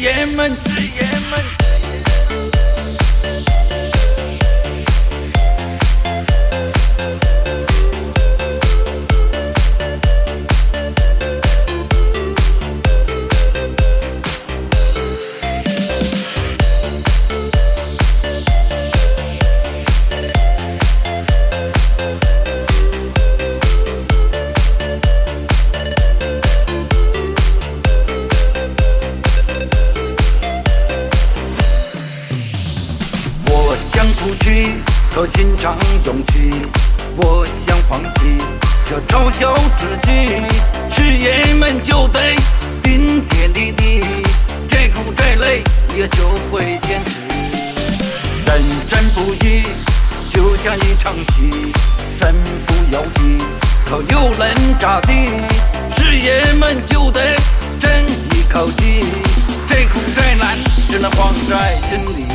爷们，想出去，可心肠勇气；我想放弃，可嘲笑自己。事业们就得顶天立地，再苦再累也学会坚持。人真不易，就像一场戏，身不由己，可又能咋地。事业们就得争一口气，再苦再难，只能放在心里。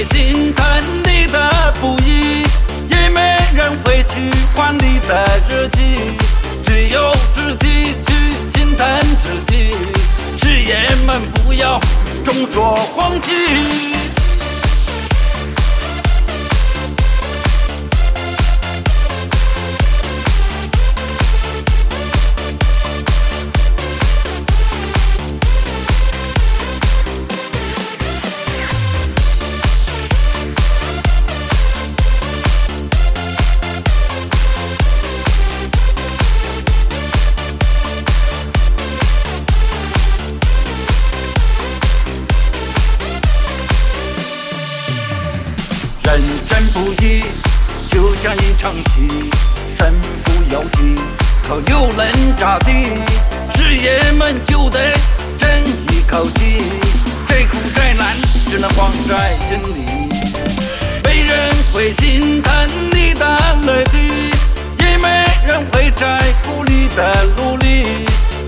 会心疼你的不易，也没人会去管你的日记，只有自己去心疼自己。职业们不要总说放弃。人生不易，就像一场戏，身不由己，可又能咋地。事业们就得争一口气，再苦再难，只能放在心里。没人会心疼你的泪滴，也没人会在乎你的努力，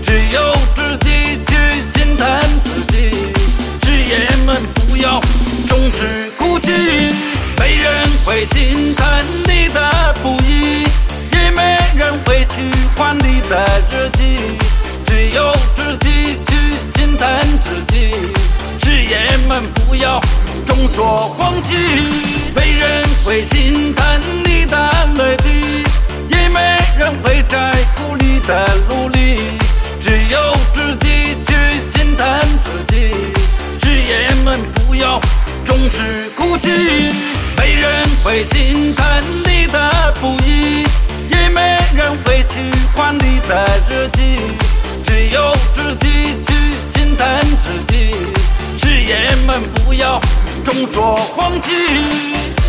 只有自己去心疼自己。事业们不要总是，会心疼你的不易，也没人会去还你的日记，只有自己去心疼自己。是爷们不要总说放弃，没人会心疼你的泪滴，也没人会在乎你的努力，只有自己去心疼自己。是爷们不要总是哭泣，没人会心疼你的不易，也没人会去管你的日记，只有自己去心疼自己。誓言们不要总说放弃。